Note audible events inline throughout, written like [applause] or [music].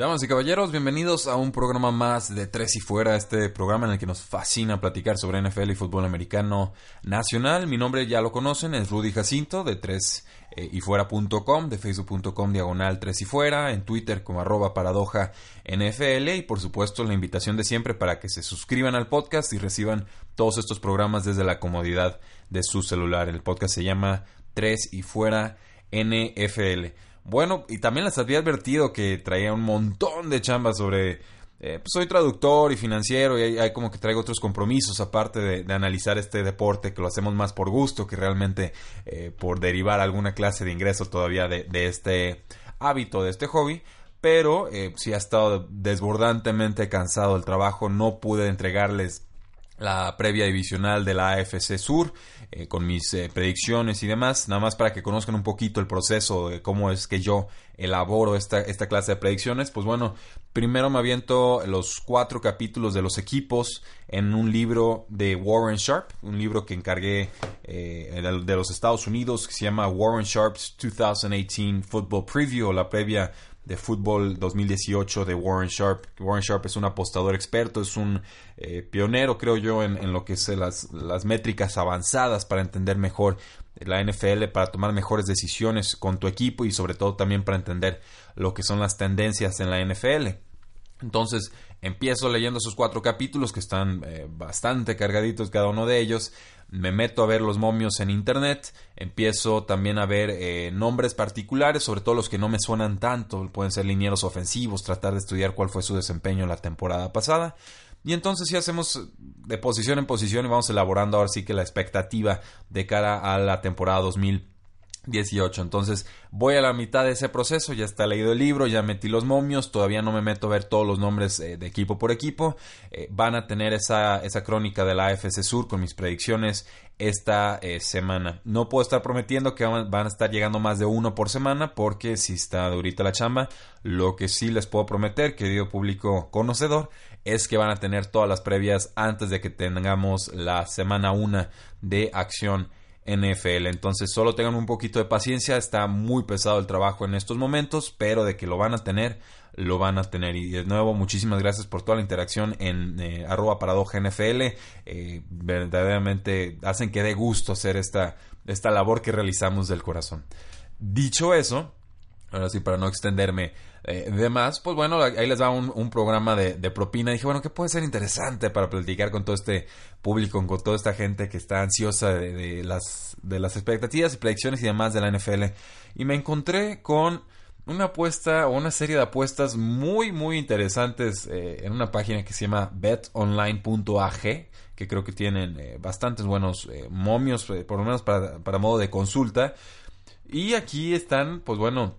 Damas y caballeros, bienvenidos a un programa más de Tres y Fuera, este programa en el que nos fascina platicar sobre NFL y fútbol americano nacional. Mi nombre ya lo conocen, es Rudy Jacinto de Tres eh, y Fuera.com, de Facebook.com diagonal Tres y Fuera, en Twitter como arroba paradoja NFL y por supuesto la invitación de siempre para que se suscriban al podcast y reciban todos estos programas desde la comodidad de su celular. El podcast se llama Tres y Fuera NFL. Bueno, y también les había advertido que traía un montón de chambas sobre... Eh, pues soy traductor y financiero y hay, como que traigo otros compromisos aparte de, analizar este deporte que lo hacemos más por gusto que realmente eh, por derivar alguna clase de ingreso todavía de, este hábito, de este hobby. Pero eh, si ha estado desbordantemente cansado el trabajo, no pude entregarles la previa divisional de la AFC Sur, eh, con mis eh, predicciones y demás, nada más para que conozcan un poquito el proceso de cómo es que yo elaboro esta, esta clase de predicciones. Pues bueno, primero me aviento los cuatro capítulos de los equipos en un libro de Warren Sharp, un libro que encargué eh, de los Estados Unidos que se llama Warren Sharp's 2018 Football Preview, la previa de fútbol 2018 de Warren Sharp. Warren Sharp es un apostador experto, es un eh, pionero, creo yo, en, lo que es las, las, métricas avanzadas para entender mejor la NFL, para tomar mejores decisiones con tu equipo y sobre todo también para entender lo que son las tendencias en la NFL. Entonces, empiezo leyendo esos cuatro capítulos que están eh, bastante cargaditos cada uno de ellos. Me meto a ver los momios en internet. Empiezo también a ver eh, nombres particulares, sobre todo los que no me suenan tanto. Pueden ser linieros ofensivos, tratar de estudiar cuál fue su desempeño la temporada pasada. Y entonces si hacemos de posición en posición y vamos elaborando ahora sí que la expectativa de cara a la temporada 2020 18. Entonces voy a la mitad de ese proceso, ya está leído el libro, ya metí los momios, todavía no me meto a ver todos los nombres eh, de equipo por equipo. Eh, van a tener esa, esa crónica de la AFC Sur con mis predicciones esta eh, semana. No puedo estar prometiendo que van, a estar llegando más de uno por semana porque si está durita la chamba, lo que sí les puedo prometer, querido público conocedor, es que van a tener todas las previas antes de que tengamos la semana 1 de acción NFL. Entonces solo tengan un poquito de paciencia, está muy pesado el trabajo en estos momentos, pero de que lo van a tener, lo van a tener. Y de nuevo, muchísimas gracias por toda la interacción en eh, arroba paradoja NFL. Eh, verdaderamente hacen que dé gusto hacer esta, esta labor que realizamos del corazón. Dicho eso, ahora sí, para no extenderme eh, de más, pues bueno, ahí les va un, programa de, propina. dije, bueno, ¿qué puede ser interesante para platicar con todo este público, con toda esta gente que está ansiosa de, las, de las expectativas y predicciones y demás de la NFL? Y me encontré con una apuesta o una serie de apuestas muy, muy interesantes eh, en una página que se llama betonline.ag, que creo que tienen eh, bastantes buenos momios, por lo menos para, para modo de consulta. Y aquí están, pues bueno,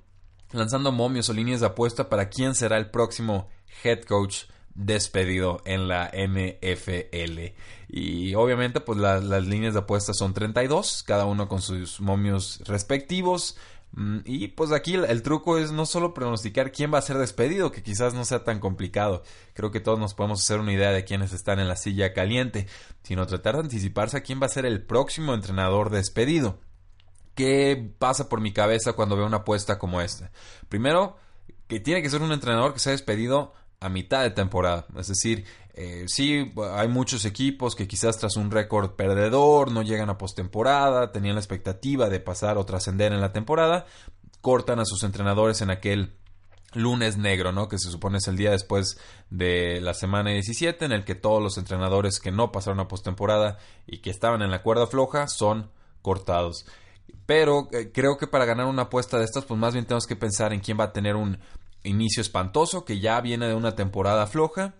lanzando momios o líneas de apuesta para quién será el próximo head coach despedido en la NFL. Y obviamente pues las líneas de apuesta son 32, cada uno con sus momios respectivos. Mm, y pues aquí el, truco es no solo pronosticar quién va a ser despedido, que quizás no sea tan complicado. Creo que todos nos podemos hacer una idea de quiénes están en la silla caliente, sino tratar de anticiparse a quién va a ser el próximo entrenador despedido. ¿Qué pasa por mi cabeza cuando veo una apuesta como esta? Primero, que tiene que ser un entrenador que se ha despedido a mitad de temporada. Es decir, eh, sí, hay muchos equipos que quizás tras un récord perdedor no llegan a postemporada, tenían la expectativa de pasar o trascender en la temporada, cortan a sus entrenadores en aquel lunes negro, ¿no? Que se supone es el día después de la semana 17 en el que todos los entrenadores que no pasaron a postemporada y que estaban en la cuerda floja son cortados. Pero eh, creo que para ganar una apuesta de estas, pues más bien tenemos que pensar en quién va a tener un inicio espantoso, que ya viene de una temporada floja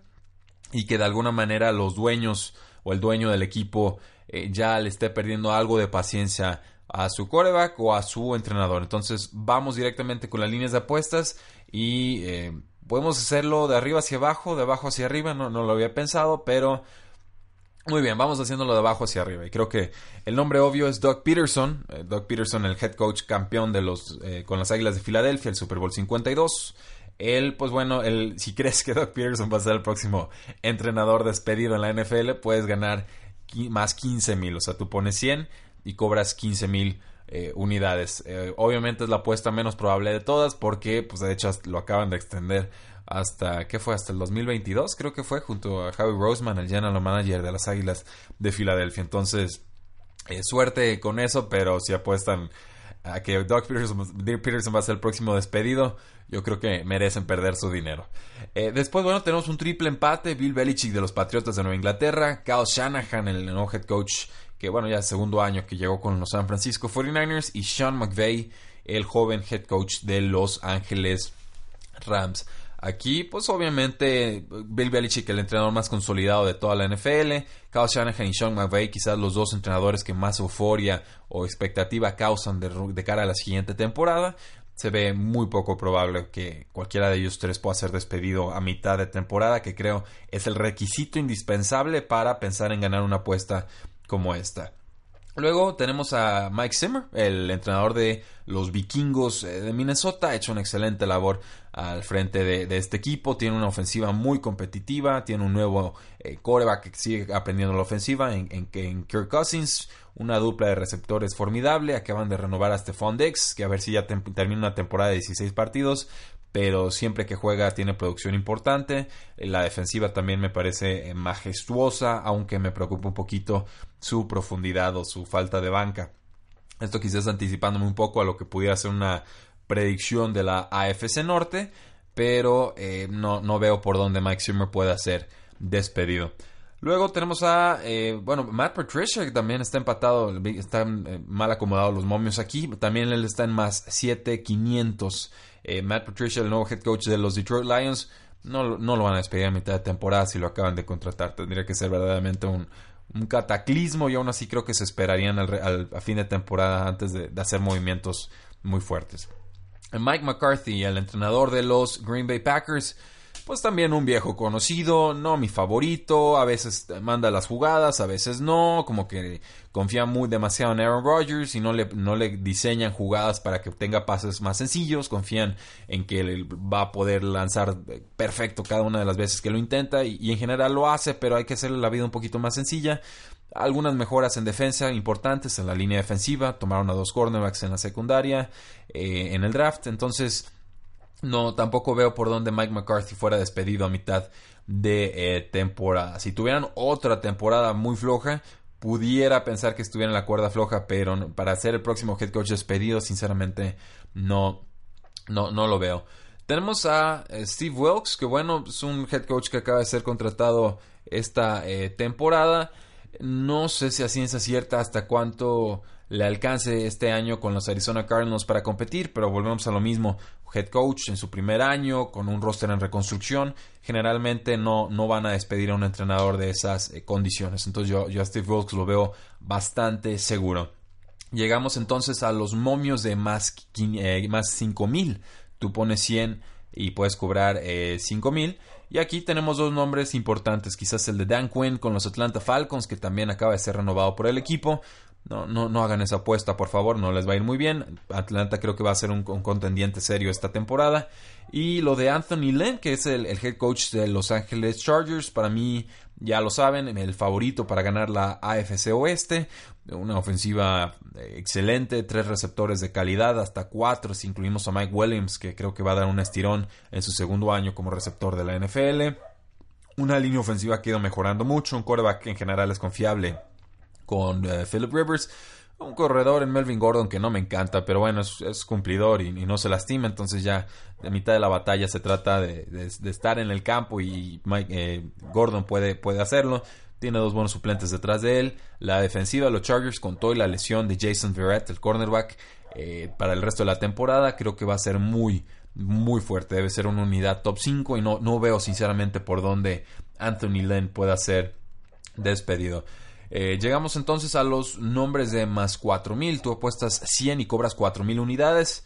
y que de alguna manera los dueños o el dueño del equipo eh, ya le esté perdiendo algo de paciencia a su coreback o a su entrenador. Entonces vamos directamente con las líneas de apuestas y eh, podemos hacerlo de arriba hacia abajo, de abajo hacia arriba, no, no lo había pensado, pero muy bien, vamos haciéndolo de abajo hacia arriba. Y creo que el nombre obvio es Doug Peterson. Eh, Doug Peterson, el head coach campeón de los, eh, con las Águilas de Filadelfia, el Super Bowl 52. Él, pues bueno, él, si crees que Doug Peterson va a ser el próximo entrenador despedido en la NFL, puedes ganar más 15 mil. O sea, tú pones 100 y cobras 15 mil eh, unidades. obviamente es la apuesta menos probable de todas porque, pues de hecho, lo acaban de extender hasta, ¿qué fue? Hasta el 2022, creo que fue, junto a Howie Roseman, el general manager de las Águilas de Filadelfia. Entonces, eh, suerte con eso, pero si apuestan a que Doug Peterson, va a ser el próximo despedido, yo creo que merecen perder su dinero. Eh, después, bueno, tenemos un triple empate. Bill Belichick de los Patriotas de Nueva Inglaterra, Kyle Shanahan, el nuevo head coach, que bueno, ya segundo año que llegó con los San Francisco 49ers, y Sean McVay, el joven head coach de Los Ángeles Rams. Aquí, pues obviamente, Bill Belichick, el entrenador más consolidado de toda la NFL, Kyle Shanahan y Sean McVay, quizás los dos entrenadores que más euforia o expectativa causan de, cara a la siguiente temporada. Se ve muy poco probable que cualquiera de ellos tres pueda ser despedido a mitad de temporada, que creo es el requisito indispensable para pensar en ganar una apuesta como esta. Luego tenemos a Mike Zimmer, el entrenador de los vikingos eh, de Minnesota. Ha hecho una excelente labor al frente de, este equipo. Tiene una ofensiva muy competitiva. Tiene un nuevo eh, coreback que sigue aprendiendo la ofensiva en, en, Kirk Cousins. Una dupla de receptores formidable. Acaban de renovar a Stephon Dex, que a ver si ya termina una temporada de 16 partidos pero siempre que juega tiene producción importante. La defensiva también me parece eh, majestuosa, aunque me preocupa un poquito su profundidad o su falta de banca. Esto quizás anticipándome un poco a lo que pudiera ser una predicción de la AFC Norte, pero eh, no, no, veo por dónde Mike Zimmer pueda ser despedido. Luego tenemos a, eh, bueno, Matt Patricia, que también está empatado, están mal acomodados los momios aquí. También él está en más 7500. Eh, Matt Patricia, el nuevo head coach de los Detroit Lions, no, no, lo van a despedir a mitad de temporada si lo acaban de contratar. Tendría que ser verdaderamente un, cataclismo y aún así creo que se esperarían al, a fin de temporada antes de hacer movimientos muy fuertes. Mike McCarthy, el entrenador de los Green Bay Packers, pues también un viejo conocido, no mi favorito, a veces manda las jugadas, a veces no, como que confía muy demasiado en Aaron Rodgers y no le, no le diseñan jugadas para que tenga pases más sencillos, confían en que él va a poder lanzar perfecto cada una de las veces que lo intenta y, en general lo hace, pero hay que hacerle la vida un poquito más sencilla. Algunas mejoras en defensa importantes en la línea defensiva, tomaron a dos cornerbacks en la secundaria, eh, en el draft, entonces no, tampoco veo por dónde Mike McCarthy fuera despedido a mitad de eh, temporada. Si tuvieran otra temporada muy floja, pudiera pensar que estuviera en la cuerda floja, pero para ser el próximo head coach despedido, sinceramente, no, no, no lo veo. Tenemos a eh, Steve Wilkes, que bueno, es un head coach que acaba de ser contratado esta eh, temporada. No sé si a ciencia cierta hasta cuánto le alcance este año con los Arizona Cardinals para competir, pero volvemos a lo mismo. Head coach en su primer año, con un roster en reconstrucción, generalmente no, no van a despedir a un entrenador de esas eh, condiciones. Entonces yo, a Steve Wilkes lo veo bastante seguro. Llegamos entonces a los momios de más, eh, más 5000. Tú pones 100 y puedes cobrar eh, 5000. Y aquí tenemos dos nombres importantes, quizás el de Dan Quinn con los Atlanta Falcons, que también acaba de ser renovado por el equipo, no, no, no hagan esa apuesta, por favor, no les va a ir muy bien. Atlanta creo que va a ser un, contendiente serio esta temporada. Y lo de Anthony Lynn, que es el, head coach de Los Angeles Chargers, para mí, ya lo saben, el favorito para ganar la AFC Oeste. Una ofensiva eh, excelente, tres receptores de calidad, hasta cuatro si incluimos a Mike Williams, que creo que va a dar un estirón en su segundo año como receptor de la NFL. Una línea ofensiva que ha ido mejorando mucho, un quarterback que en general es confiable con eh, Philip Rivers. Un corredor en Melvin Gordon que no me encanta, pero bueno, es, cumplidor y, no se lastima. Entonces ya de mitad de la batalla se trata de, estar en el campo y eh, Gordon puede, puede hacerlo. Tiene dos buenos suplentes detrás de él. La defensiva de los Chargers contó y la lesión de Jason Verrett, el cornerback, eh, para el resto de la temporada. Creo que va a ser muy, muy fuerte. Debe ser una unidad top 5 y no, no veo sinceramente por dónde Anthony Lynn pueda ser despedido. Eh, llegamos entonces a los nombres de más 4000. Tú apuestas 100 y cobras 4000 unidades.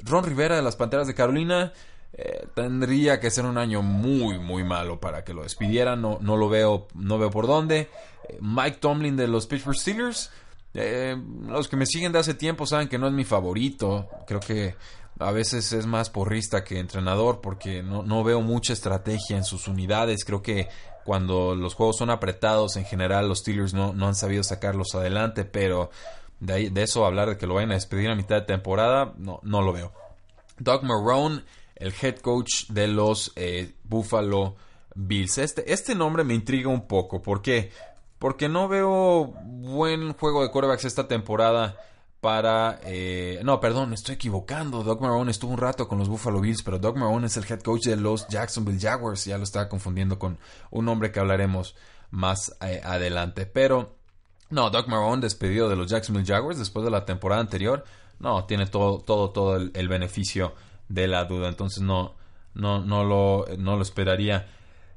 Ron Rivera de las Panteras de Carolina. Eh, tendría que ser un año muy, muy malo para que lo despidieran. No, no lo veo, no veo por dónde. Eh, Mike Tomlin de los Pittsburgh Steelers. Eh, los que me siguen de hace tiempo saben que no es mi favorito. Creo que a veces es más porrista que entrenador porque no, no veo mucha estrategia en sus unidades. Creo que cuando los juegos son apretados, en general los Steelers no, no han sabido sacarlos adelante, pero de, de eso hablar de que lo vayan a despedir a mitad de temporada, no, no lo veo. Doug Marrone el head coach de los eh, Buffalo Bills. Este, este nombre me intriga un poco. ¿Por qué? Porque no veo buen juego de quarterbacks esta temporada para... Eh, no, perdón, estoy equivocando. Doug Marrone estuvo un rato con los Buffalo Bills, pero Doug Marrone es el head coach de los Jacksonville Jaguars. Ya lo estaba confundiendo con un nombre que hablaremos más eh, adelante. Pero, no, Doug Marrone despedido de los Jacksonville Jaguars después de la temporada anterior. No, tiene todo, todo, todo el beneficio de la duda. Entonces no, no, no, lo, no lo esperaría.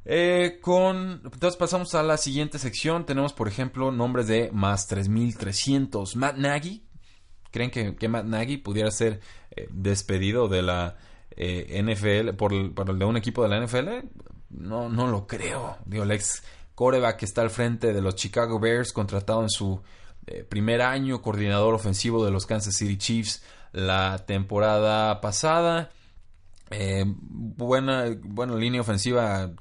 Eh, con, entonces pasamos a la siguiente sección. Tenemos, por ejemplo, nombres de más 3300. Matt Nagy. ¿Creen que, que Matt Nagy pudiera ser eh, despedido de la eh, NFL por, por, de un equipo de la NFL? No, no lo creo. Digo, el ex coreback que está al frente de los Chicago Bears, contratado en su primer año, coordinador ofensivo de los Kansas City Chiefs la temporada pasada. Eh, buena, buena línea ofensiva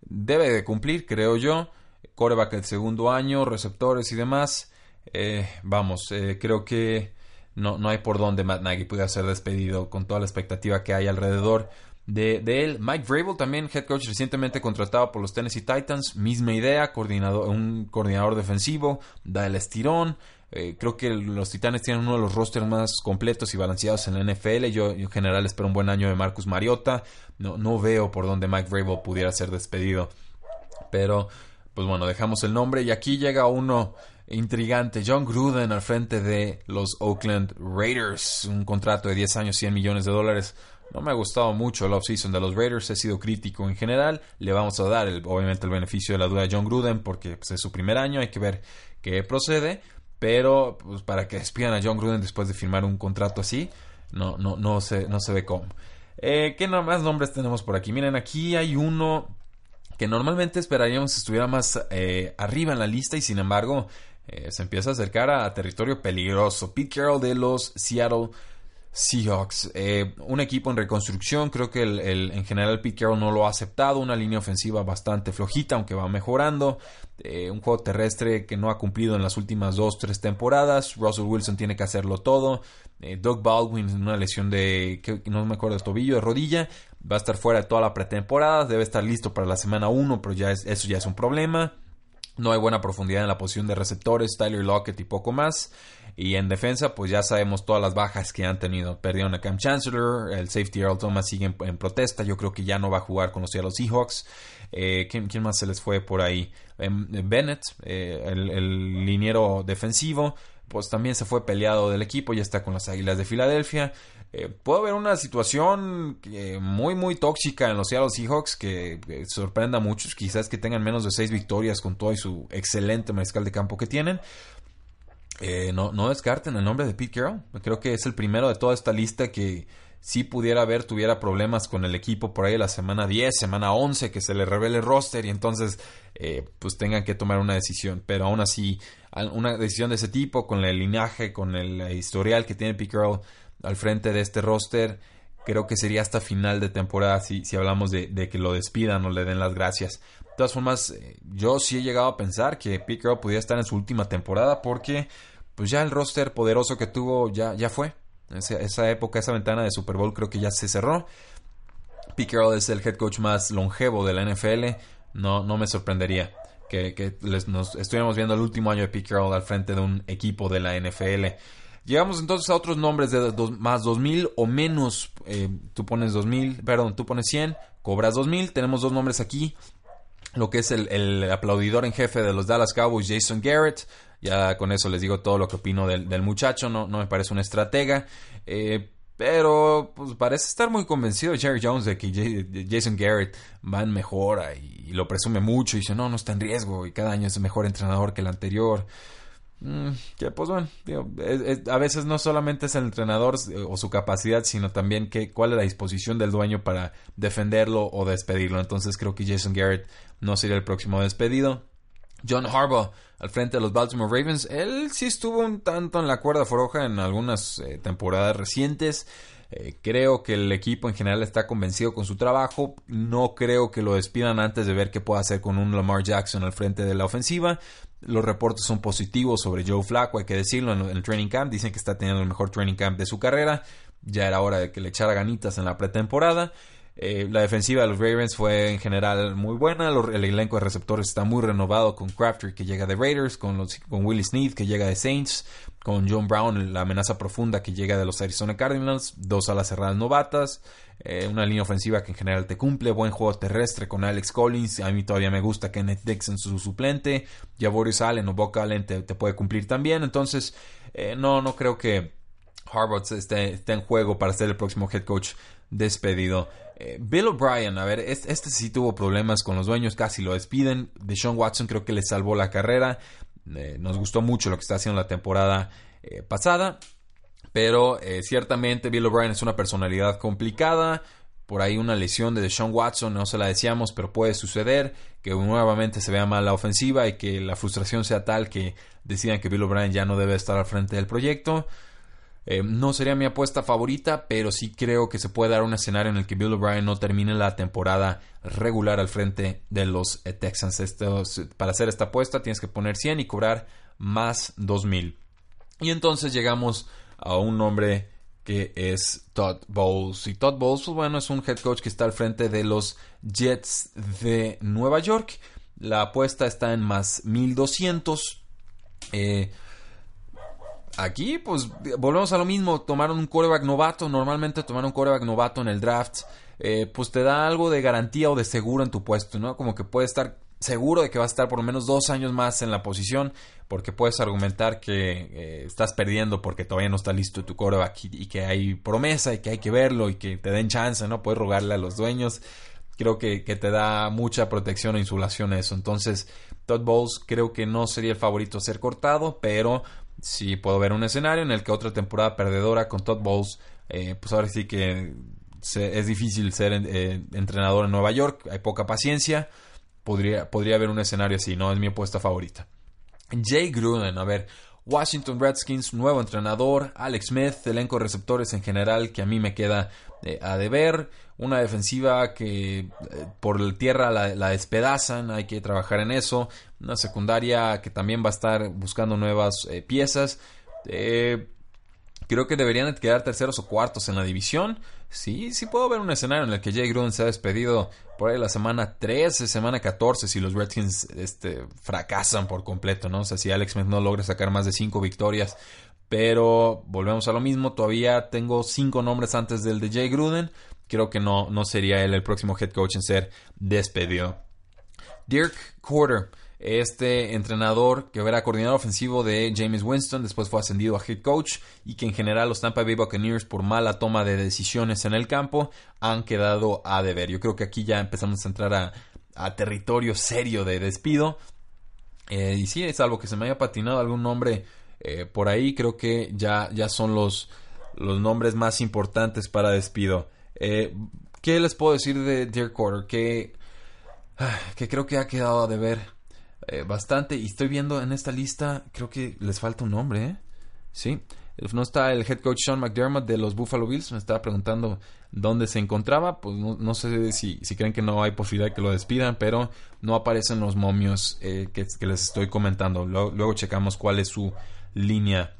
debe de cumplir, creo yo. Coreback el segundo año, receptores y demás. Eh, vamos, eh, creo que no, no hay por dónde Matt Nagy pueda ser despedido con toda la expectativa que hay alrededor de, de, él. Mike Vrabel, también head coach recientemente contratado por los Tennessee Titans. Misma idea, coordinador, un coordinador defensivo, da el estirón. Eh, creo que los Titanes tienen uno de los rosters más completos y balanceados en la NFL. Yo, en general espero un buen año de Marcus Mariota. No, no veo por dónde Mike Vrabel pudiera ser despedido. Pero, pues bueno, dejamos el nombre. Y aquí llega uno intrigante. John Gruden al frente de los Oakland Raiders. Un contrato de 10 años, 100 millones de dólares. No me ha gustado mucho el offseason de los Raiders, he sido crítico en general. Le vamos a dar obviamente el beneficio de la duda a John Gruden porque pues, es su primer año, hay que ver qué procede. Pero pues, para que despidan a John Gruden después de firmar un contrato así, no, no, no, se, no se ve cómo. Eh, ¿Qué más nombres tenemos por aquí? Miren, aquí hay uno que normalmente esperaríamos estuviera más eh, arriba en la lista y sin embargo eh, se empieza a acercar a territorio peligroso. Pete Carroll de los Seattle Seahawks, eh, un equipo en reconstrucción, creo que en general Pete Carroll no lo ha aceptado, una línea ofensiva bastante flojita, aunque va mejorando, eh, un juego terrestre que no ha cumplido en las últimas dos, tres temporadas, Russell Wilson tiene que hacerlo todo, Doug Baldwin, una lesión de, no me acuerdo, tobillo, de rodilla, va a estar fuera de toda la pretemporada, debe estar listo para la semana 1, pero ya es, eso ya es un problema. No hay buena profundidad en la posición de receptores, Tyler Lockett y poco más. Y en defensa, pues ya sabemos todas las bajas que han tenido. Perdieron a Cam Chancellor, el safety Earl Thomas sigue en, protesta. Yo creo que ya no va a jugar con los Seattle Seahawks. Eh, ¿quién, más se les fue por ahí? Em, Bennett, eh, el, el liniero defensivo, pues también se fue peleado del equipo, ya está con las Águilas de Filadelfia. Eh, puede haber una situación muy muy tóxica en los Seattle Seahawks que, sorprenda a muchos, quizás que tengan menos de seis victorias con todo y su excelente mariscal de campo que tienen. Eh, no, no descarten el nombre de Pete Carroll. Creo que es el primero de toda esta lista que si pudiera haber, tuviera problemas con el equipo por ahí la semana 10, semana 11, que se le revele el roster y entonces eh, pues tengan que tomar una decisión. Pero aún así, una decisión de ese tipo, con el linaje, con el historial que tiene Pete Carroll al frente de este roster, creo que sería hasta final de temporada si, si hablamos de, que lo despidan o le den las gracias. De todas formas, eh, yo sí he llegado a pensar que Pete Carroll podría estar en su última temporada porque pues ya el roster poderoso que tuvo ya, ya fue. Esa, época, esa ventana de Super Bowl creo que ya se cerró. Pete es el head coach más longevo de la NFL. No, no me sorprendería que, nos estuviéramos viendo el último año de Pete al frente de un equipo de la NFL. Llegamos entonces a otros nombres de dos, más 2000 o menos. Eh, tú pones 2000, perdón, tú pones 100, cobras 2000. Tenemos dos nombres aquí. Lo que es el, aplaudidor en jefe de los Dallas Cowboys, Jason Garrett. Ya con eso les digo todo lo que opino del, muchacho. No, no me parece un estratega. Eh, Pero pues parece estar muy convencido Jerry Jones de que Jason Garrett va en mejora y lo presume mucho y dice no, no está en riesgo y cada año es mejor entrenador que el anterior. Mm, que pues bueno, a veces no solamente es el entrenador eh, o su capacidad, sino también cuál es la disposición del dueño para defenderlo o despedirlo. Entonces creo que Jason Garrett no sería el próximo despedido. John Harbaugh al frente de los Baltimore Ravens, él sí estuvo un tanto en la cuerda floja en algunas eh, temporadas recientes. Eh, creo que el equipo en general está convencido con su trabajo. No creo que lo despidan antes de ver qué puede hacer con un Lamar Jackson al frente de la ofensiva. Los reportes son positivos sobre Joe Flacco, hay que decirlo, en el training camp. Dicen que está teniendo el mejor training camp de su carrera. Ya era hora de que le echara ganitas en la pretemporada. Eh, la defensiva de los Ravens fue en general muy buena. el elenco de receptores está muy renovado con Crafter que llega de Raiders, con, los, con Willie Sneed que llega de Saints, con John Brown, la amenaza profunda que llega de los Arizona Cardinals, dos alas cerradas novatas, eh, una línea ofensiva que en general te cumple, buen juego terrestre con Alex Collins. A mí todavía me gusta Kenneth Dixon, su suplente. Ya Boris Allen o Boca Allen te, puede cumplir también. Entonces, eh, no, no creo que Harvard esté, esté en juego para ser el próximo head coach despedido. Eh, Bill O'Brien, a ver, este, sí tuvo problemas con los dueños, casi lo despiden. Deshaun Watson creo que le salvó la carrera. Nos gustó mucho lo que está haciendo la temporada pasada. Pero ciertamente Bill O'Brien es una personalidad complicada. Por ahí una lesión de Deshaun Watson, no se la decíamos, pero puede suceder. Que nuevamente se vea mal la ofensiva y que la frustración sea tal que decidan que Bill O'Brien ya no debe estar al frente del proyecto. Eh, no sería mi apuesta favorita, pero sí creo que se puede dar un escenario en el que Bill O'Brien no termine la temporada regular al frente de los eh, Texans. para hacer esta apuesta tienes que poner 100 y cobrar más 2000. Y entonces llegamos a un nombre que es Todd Bowles. Y Todd Bowles, pues bueno, es un head coach que está al frente de los Jets de Nueva York. La apuesta está en más 1200. Eh, Aquí, pues, volvemos a lo mismo. Tomaron un coreback novato. Normalmente tomar un coreback novato en el draft, eh, pues te da algo de garantía o de seguro en tu puesto, ¿no? Como que puedes estar seguro de que va a estar por lo menos dos años más en la posición, porque puedes argumentar que eh, estás perdiendo porque todavía no está listo tu coreback y, que hay promesa y que hay que verlo y que te den chance, ¿no? Puedes rogarle a los dueños. Creo que, que te da mucha protección e insulación eso. Entonces, Todd Bowles creo que no sería el favorito a ser cortado, pero sí puedo ver un escenario en el que otra temporada perdedora con Todd Bowles, eh, pues ahora sí que es difícil ser eh, entrenador en Nueva York, hay poca paciencia, podría, podría haber un escenario así, no es mi apuesta favorita. Jay Gruden, a ver, Washington Redskins, nuevo entrenador, Alex Smith, elenco de receptores en general que a mí me queda eh, a deber, una defensiva que eh, por tierra la, despedazan, hay que trabajar en eso, una secundaria que también va a estar buscando nuevas eh, piezas. Creo que deberían quedar terceros o cuartos en la división. Sí, sí puedo ver un escenario en el que Jay Gruden se ha despedido por ahí la semana 13, semana 14, si los Redskins este, fracasan por completo, ¿no? O sea, si Alex Smith no logra sacar más de 5 victorias. Pero volvemos a lo mismo, todavía tengo 5 nombres antes del de Jay Gruden. Creo que no, no sería él el próximo head coach en ser despedido. Dirk Quarter este entrenador que era coordinador ofensivo de James Winston, después fue ascendido a head coach y que en general los Tampa Bay Buccaneers por mala toma de decisiones en el campo han quedado a deber. Yo creo que aquí ya empezamos a entrar a, territorio serio de despido. Eh, y sí, es algo que se me haya patinado algún nombre eh, por ahí, creo que ya, ya son los, los nombres más importantes para despido. Eh, ¿Qué les puedo decir de Dear Quarter? Que, ah, que creo que ha quedado a deber eh, bastante. Y estoy viendo en esta lista, creo que les falta un nombre, ¿eh? Sí. No está el head coach Sean McDermott de los Buffalo Bills. Me estaba preguntando dónde se encontraba. Pues no, sé si, si, creen que no hay posibilidad que lo despidan, pero no aparecen los momios eh, que, les estoy comentando. Luego, luego, checamos cuál es su línea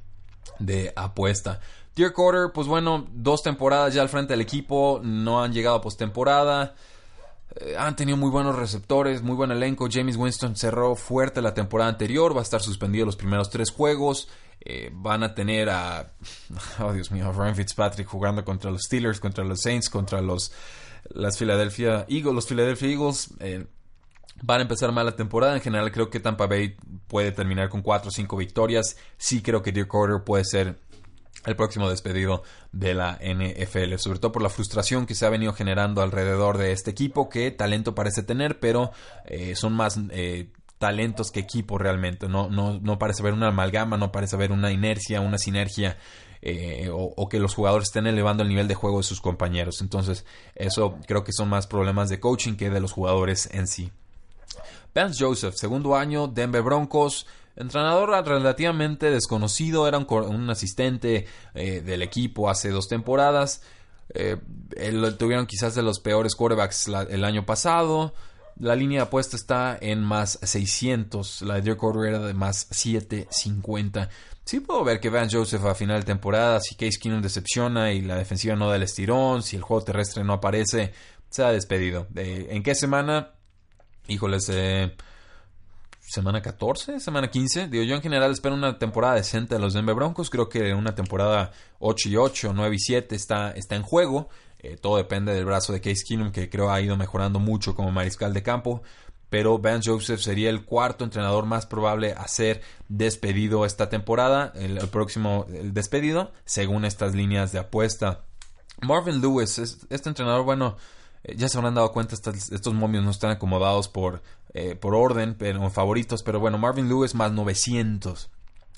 de apuesta. Dear Quarter, pues bueno, dos temporadas ya al frente del equipo. No han llegado a postemporada. Eh, han tenido muy buenos receptores, muy buen elenco. James Winston cerró fuerte la temporada anterior, va a estar suspendido los primeros tres juegos. Eh, van a tener a, [laughs] oh Dios mío, Ryan Fitzpatrick jugando contra los Steelers, contra los Saints, contra los las Philadelphia Eagles, los Philadelphia Eagles. Eh, van a empezar mal la temporada. En general creo que Tampa Bay puede terminar con cuatro o cinco victorias. Sí creo que Dirk Carter puede ser el próximo despedido de la NFL, sobre todo por la frustración que se ha venido generando alrededor de este equipo, que talento parece tener, pero eh, son más eh, talentos que equipo realmente, no, no, no parece haber una amalgama, no parece haber una inercia, una sinergia. Eh, o, que los jugadores estén elevando el nivel de juego de sus compañeros. Entonces, eso creo que son más problemas de coaching que de los jugadores en sí. Vance Joseph, segundo año, Denver Broncos, Entrenador relativamente desconocido, era un, asistente eh, del equipo hace dos temporadas. Eh, tuvieron quizás de los peores quarterbacks el año pasado. La línea de apuesta está en más 600. La de Dirk era de más 750. Sí puedo ver que Van Joseph a final de temporada, si Case Keenum decepciona y la defensiva no da el estirón, si el juego terrestre no aparece, se ha despedido. ¿En qué semana? Híjoles, eh, semana 14, semana 15. Digo, yo en general espero una temporada decente de los Denver Broncos. Creo que una temporada 8 y 8, 9 y 7 está, está en juego. Eh, todo depende del brazo de Case Keenum, que creo ha ido mejorando mucho como mariscal de campo. Pero Van Joseph sería el cuarto entrenador más probable a ser despedido esta temporada. El, próximo el despedido, según estas líneas de apuesta. Marvin Lewis, este entrenador, bueno, eh, ya se habrán dado cuenta, estos momios no están acomodados por, eh, por orden, pero favoritos. Pero bueno, Marvin Lewis más 900.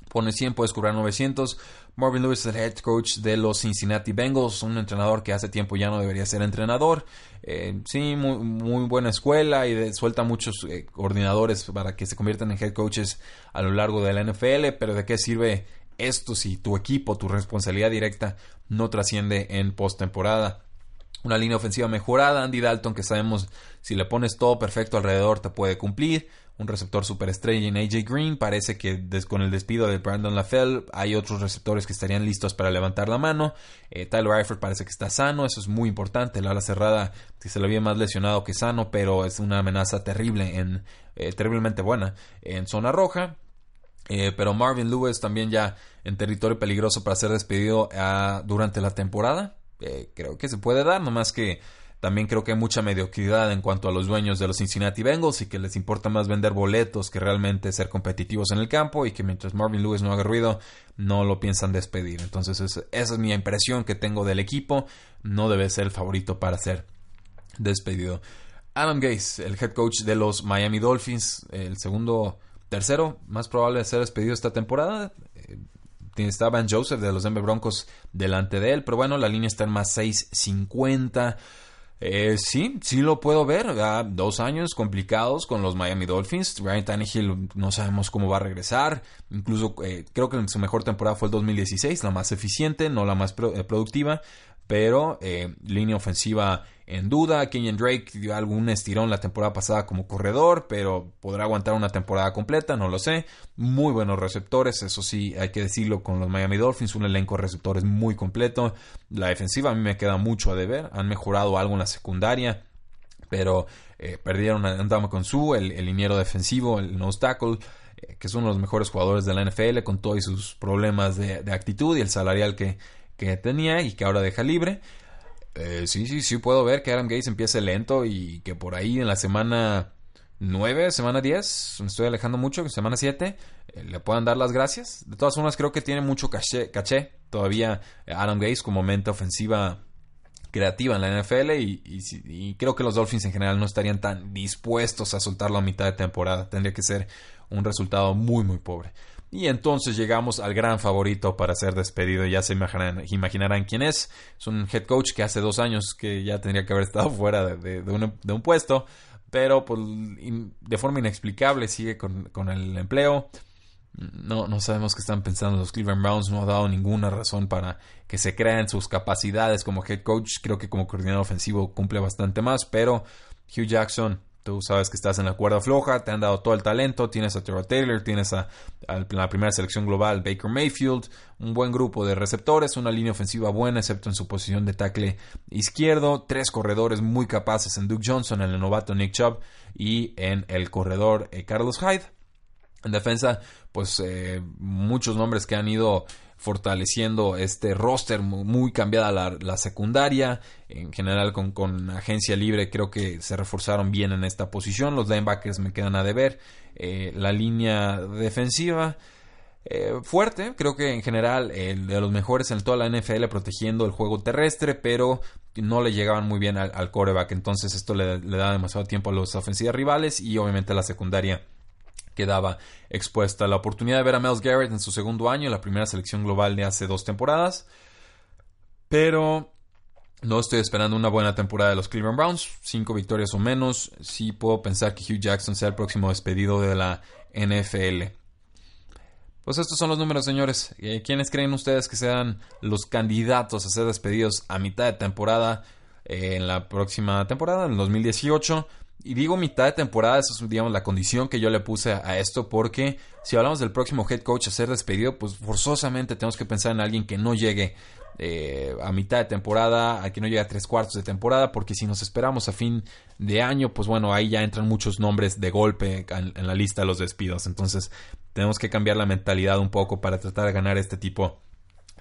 Pone 100, puedes cobrar 900. Marvin Lewis es el head coach de los Cincinnati Bengals, un entrenador que hace tiempo ya no debería ser entrenador. Eh, sí, muy, buena escuela y suelta muchos coordinadores para que se conviertan en head coaches a lo largo de la NFL, pero ¿de qué sirve esto si tu equipo, tu responsabilidad directa no trasciende en postemporada? Una línea ofensiva mejorada. Andy Dalton, que sabemos si le pones todo perfecto alrededor, te puede cumplir. Un receptor superestrella en AJ Green. Parece que con el despido de Brandon LaFell hay otros receptores que estarían listos para levantar la mano. Eh, Tyler Eifert parece que está sano. Eso es muy importante. La ala cerrada, si se le había más lesionado que sano, pero es una amenaza terrible, en, eh, terriblemente buena en zona roja. Eh, pero Marvin Lewis también ya en territorio peligroso para ser despedido ah, durante la temporada creo que se puede dar, nomás que también creo que hay mucha mediocridad en cuanto a los dueños de los Cincinnati Bengals y que les importa más vender boletos que realmente ser competitivos en el campo y que mientras Marvin Lewis no haga ruido no lo piensan despedir. Entonces esa es mi impresión que tengo del equipo. No debe ser el favorito para ser despedido. Adam Gase, el head coach de los Miami Dolphins, el segundo, tercero más probable de ser despedido esta temporada está Van Joseph de los Denver Broncos delante de él, pero bueno, la línea está en más 6.50. Eh, sí, sí lo puedo ver. dos años complicados con los Miami Dolphins. Ryan Tannehill no sabemos cómo va a regresar. Incluso eh, creo que su mejor temporada fue el 2016, la más eficiente, no la más eh, productiva pero eh, línea ofensiva en duda. Kenyon Drake dio algún estirón la temporada pasada como corredor, pero podrá aguantar una temporada completa, no lo sé. Muy buenos receptores, eso sí, hay que decirlo con los Miami Dolphins, un elenco de receptores muy completo. La defensiva a mí me queda mucho a deber, han mejorado algo en la secundaria, pero eh, perdieron a Andama Su, el, el liniero defensivo, el nose tackle eh, que es uno de los mejores jugadores de la NFL con todos sus problemas de actitud y el salarial que, que tenía y que ahora deja libre. Eh, sí, sí, sí puedo ver que Adam Gates empiece lento y que por ahí en la semana 9, semana 10, me estoy alejando mucho, semana 7, eh, le puedan dar las gracias. De todas formas, creo que tiene mucho caché, caché todavía Adam Gates como mente ofensiva creativa en la NFL y, y, creo que los Dolphins en general no estarían tan dispuestos a soltarlo a mitad de temporada. Tendría que ser un resultado muy, muy pobre. Y entonces llegamos al gran favorito para ser despedido. Ya se imaginarán, quién es. Es un head coach que hace dos años que ya tendría que haber [laughs] estado fuera de, un, puesto. Pero pues, de forma inexplicable sigue con, el empleo. No, no sabemos qué están pensando los Cleveland Browns. No ha dado ninguna razón para que se crean sus capacidades como head coach. Creo que como coordinador ofensivo cumple bastante más. Pero Hugh Jackson Tú sabes que estás en la cuerda floja, te han dado todo el talento, tienes a Terrell Taylor, tienes a, la primera selección global Baker Mayfield, un buen grupo de receptores, una línea ofensiva buena excepto en su posición de tackle izquierdo, tres corredores muy capaces en Duke Johnson, en el novato Nick Chubb y en el corredor eh, Carlos Hyde. En defensa, pues eh, muchos nombres que han ido fortaleciendo este roster muy, cambiada la, secundaria. En general con, agencia libre creo que se reforzaron bien en esta posición. Los linebackers me quedan a deber. Eh, la línea defensiva eh, fuerte, creo que en general el de los mejores en toda la NFL protegiendo el juego terrestre, pero no le llegaban muy bien al, coreback, entonces esto le, le da demasiado tiempo a los ofensivas rivales y obviamente la secundaria quedaba expuesta. La oportunidad de ver a Miles Garrett en su segundo año, la primera selección global de hace dos temporadas, pero no estoy esperando una buena temporada de los Cleveland Browns, cinco victorias o menos. Sí puedo pensar que Hugh Jackson sea el próximo despedido de la NFL. Pues estos son los números, señores. Eh, ¿Quiénes creen ustedes que sean los candidatos a ser despedidos a mitad de temporada eh, en la próxima temporada, en el 2018? Y digo mitad de temporada, esa es digamos la condición que yo le puse a esto, porque si hablamos del próximo head coach a ser despedido, pues forzosamente tenemos que pensar en alguien que no llegue eh, a mitad de temporada, a que no llegue a tres cuartos de temporada, porque si nos esperamos a fin de año, pues bueno, ahí ya entran muchos nombres de golpe en la lista de los despidos. Entonces tenemos que cambiar la mentalidad un poco para tratar de ganar este tipo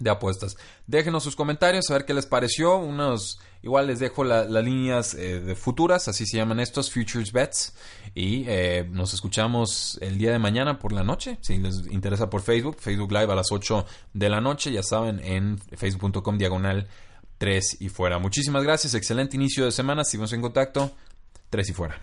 de apuestas. Déjenos sus comentarios, a ver qué les pareció. Unos, igual les dejo las líneas eh, de futuras, así se llaman estos, Futures Bets. Y eh, nos escuchamos el día de mañana por la noche, si les interesa por Facebook, Facebook Live a las 8 de la noche, ya saben, en facebook.com diagonal 3 y fuera. Muchísimas gracias, excelente inicio de semana, seguimos en contacto, 3 y fuera.